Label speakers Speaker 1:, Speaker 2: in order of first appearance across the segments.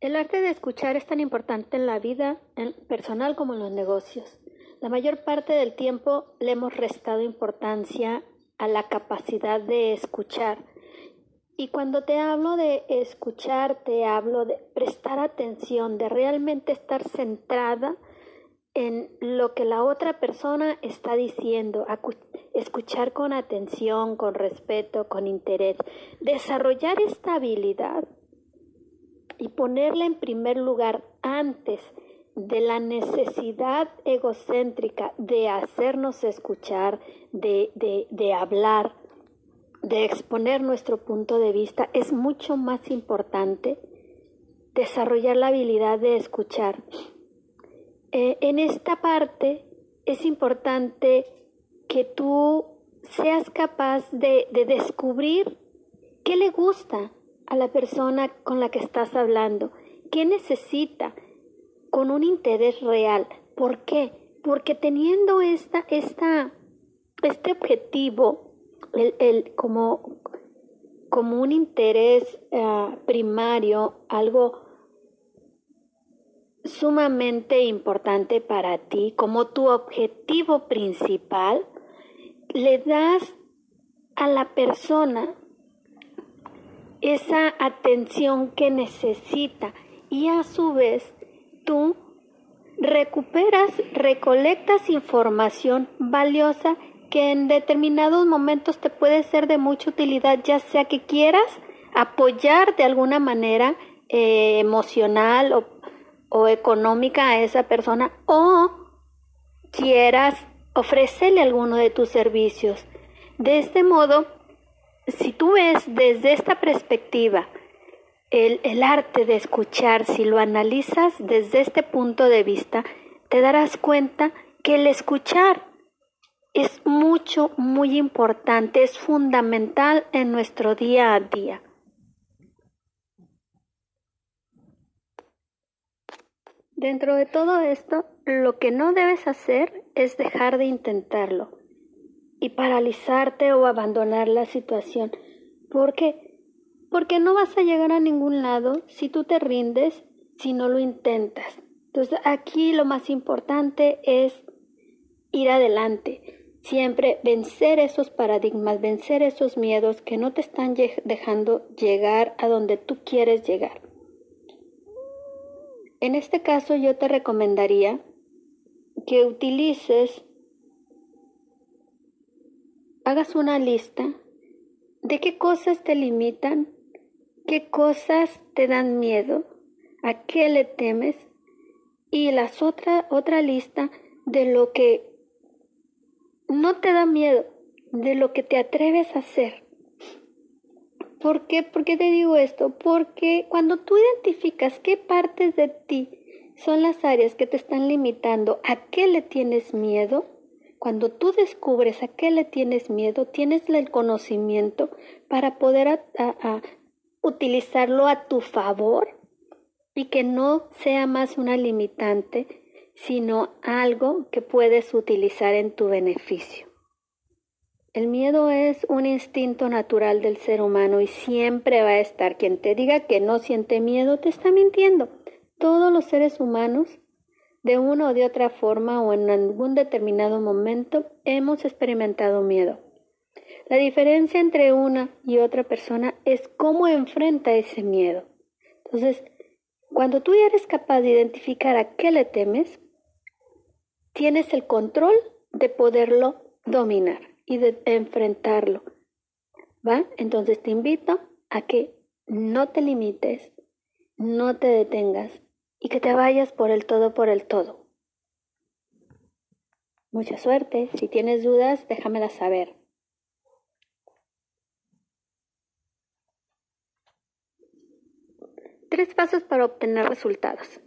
Speaker 1: El arte de escuchar es tan importante en la vida personal como en los negocios. La mayor parte del tiempo le hemos restado importancia a la capacidad de escuchar. Y cuando te hablo de escuchar, te hablo de prestar atención, de realmente estar centrada en lo que la otra persona está diciendo, escuchar con atención, con respeto, con interés. Desarrollar esta habilidad y ponerla en primer lugar antes de la necesidad egocéntrica de hacernos escuchar, de, de, hablar, de exponer nuestro punto de vista, es mucho más importante desarrollar la habilidad de escuchar. Eh, en esta parte es importante que tú seas capaz de, de descubrir qué le gusta, a la persona con la que estás hablando. ¿Qué necesita? Con un interés real. ¿Por qué? Porque teniendo esta, esta, este objetivo, el, como, como un interés ah, primario, algo sumamente importante para ti, como tu objetivo principal, le das a la persona esa atención que necesita y a su vez tú recuperas, recolectas información valiosa que en determinados momentos te puede ser de mucha utilidad, ya sea que quieras apoyar de alguna manera eh, emocional o, o económica a esa persona o quieras ofrecerle alguno de tus servicios. De este modo, si tú ves desde esta perspectiva el, arte de escuchar, si lo analizas desde este punto de vista, te darás cuenta que el escuchar es mucho, muy importante, es fundamental en nuestro día a día. Dentro de todo esto, lo que no debes hacer es dejar de intentarlo y paralizarte o abandonar la situación. ¿Por qué? Porque no vas a llegar a ningún lado si tú te rindes, si no lo intentas. Entonces aquí lo más importante es ir adelante, siempre vencer esos paradigmas, vencer esos miedos que no te están dejando llegar a donde tú quieres llegar. En este caso yo te recomendaría que utilices hagas una lista de qué cosas te limitan, qué cosas te dan miedo, a qué le temes y las otra otra lista de lo que no te da miedo, de lo que te atreves a hacer. ¿Por qué? ¿Por qué te digo esto? Porque cuando tú identificas qué partes de ti son las áreas que te están limitando, a qué le tienes miedo, cuando tú descubres a qué le tienes miedo, tienes el conocimiento para poder utilizarlo a tu favor y que no sea más una limitante, sino algo que puedes utilizar en tu beneficio. El miedo es un instinto natural del ser humano y siempre va a estar. Quien te diga que no siente miedo te está mintiendo. Todos los seres humanos de una o de otra forma o en algún determinado momento hemos experimentado miedo. La diferencia entre una y otra persona es cómo enfrenta ese miedo. Entonces, cuando tú ya eres capaz de identificar a qué le temes, tienes el control de poderlo dominar y de enfrentarlo. ¿Va? Entonces te invito a que no te limites, no te detengas, y que te vayas por el todo, por el todo. Mucha suerte. Si tienes dudas, déjamelas saber. Tres pasos para obtener resultados.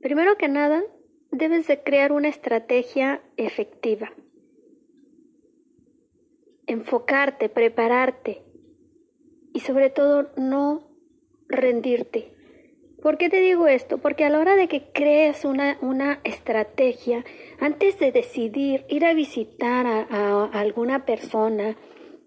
Speaker 1: Primero que nada, debes de crear una estrategia efectiva. Enfocarte, prepararte y sobre todo no rendirte. ¿Por qué te digo esto? Porque a la hora de que crees una, una estrategia, antes de decidir ir a visitar a, alguna persona,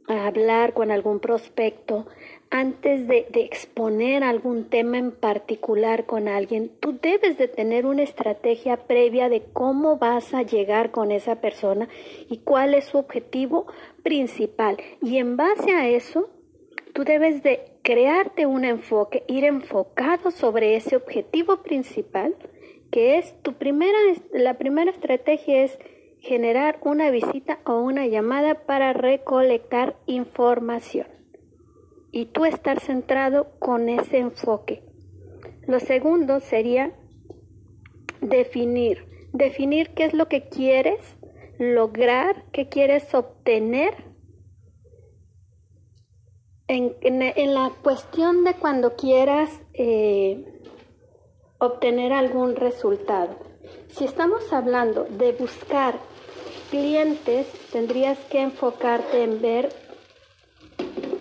Speaker 1: a hablar con algún prospecto, antes de, exponer algún tema en particular con alguien, tú debes de tener una estrategia previa de cómo vas a llegar con esa persona y cuál es su objetivo principal. Y en base a eso, tú debes de crearte un enfoque, ir enfocado sobre ese objetivo principal, que es tu primera, la primera estrategia es generar una visita o una llamada para recolectar información y tú estar centrado con ese enfoque. Lo segundo sería definir, definir qué es lo que quieres lograr, qué quieres obtener en, la cuestión de cuando quieras eh, obtener algún resultado. Si estamos hablando de buscar clientes, tendrías que enfocarte en ver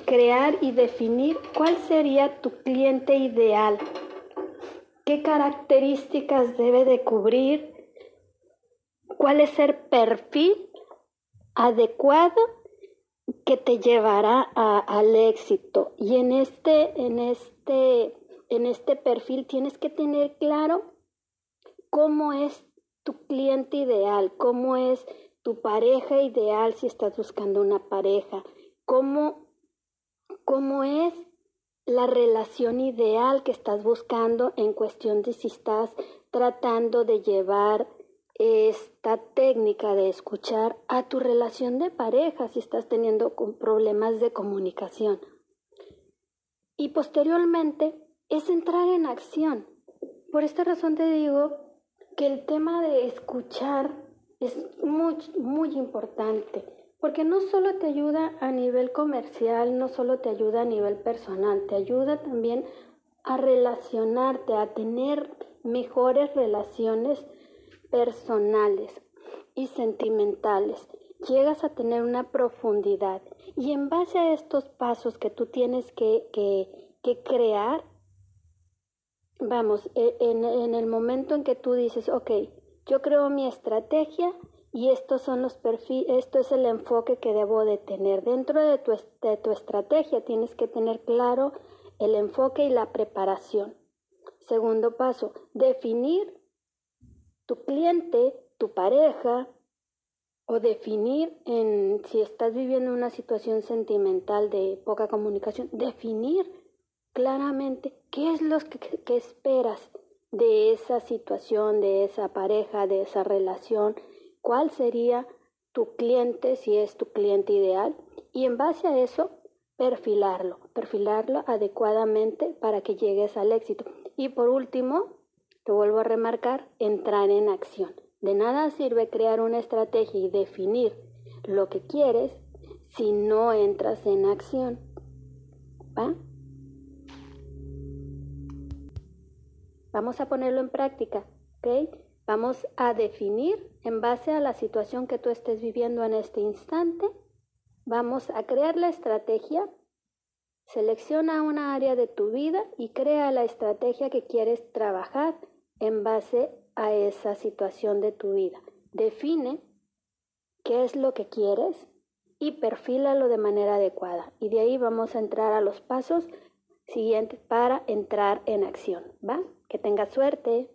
Speaker 1: crear y definir cuál sería tu cliente ideal, qué características debe de cubrir, cuál es el perfil adecuado que te llevará al éxito. Y en este, en este, en este perfil tienes que tener claro cómo es tu cliente ideal, cómo es tu pareja ideal si estás buscando una pareja, cómo cómo es la relación ideal que estás buscando en cuestión de si estás tratando de llevar esta técnica de escuchar a tu relación de pareja si estás teniendo problemas de comunicación. Y posteriormente es entrar en acción. Por esta razón te digo que el tema de escuchar es muy, muy importante porque no solo te ayuda a nivel comercial, no solo te ayuda a nivel personal, te ayuda también a relacionarte, a tener mejores relaciones personales y sentimentales. Llegas a tener una profundidad y en base a estos pasos que tú tienes que, que, crear, vamos, e, en, el momento en que tú dices, ok, yo creo mi estrategia, y estos son los perfiles, esto es el enfoque que debo de tener. Dentro de tu, de tu estrategia tienes que tener claro el enfoque y la preparación. Segundo paso, definir tu cliente, tu pareja, o definir en si estás viviendo una situación sentimental de poca comunicación, definir claramente qué es lo que, que esperas de esa situación, de esa pareja, de esa relación, cuál sería tu cliente si es tu cliente ideal y en base a eso perfilarlo, perfilarlo adecuadamente para que llegues al éxito. Y por último, te vuelvo a remarcar, entrar en acción. De nada sirve crear una estrategia y definir lo que quieres si no entras en acción. ¿Va? Vamos a ponerlo en práctica, ¿ok? Vamos a definir en base a la situación que tú estés viviendo en este instante. Vamos a crear la estrategia. Selecciona una área de tu vida y crea la estrategia que quieres trabajar en base a esa situación de tu vida. Define qué es lo que quieres y perfílalo de manera adecuada. Y de ahí vamos a entrar a los pasos siguientes para entrar en acción. ¿Va? Que tengas suerte.